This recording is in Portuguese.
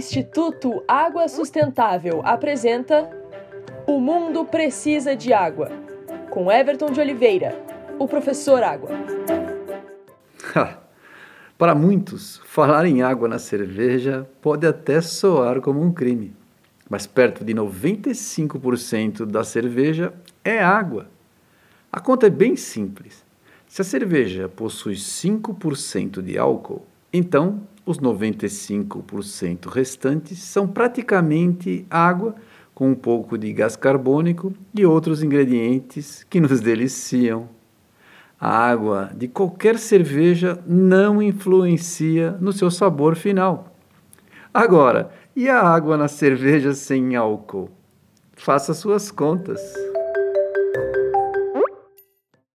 Instituto Água Sustentável apresenta O Mundo Precisa de Água, com Everton de Oliveira, o professor Água. Para muitos, falar em água na cerveja pode até soar como um crime, mas perto de 95% da cerveja é água. A conta é bem simples. Se a cerveja possui 5% de álcool, então os 95% restantes são praticamente água com um pouco de gás carbônico e outros ingredientes que nos deliciam. A água de qualquer cerveja não influencia no seu sabor final. Agora, e a água na cerveja sem álcool? Faça suas contas.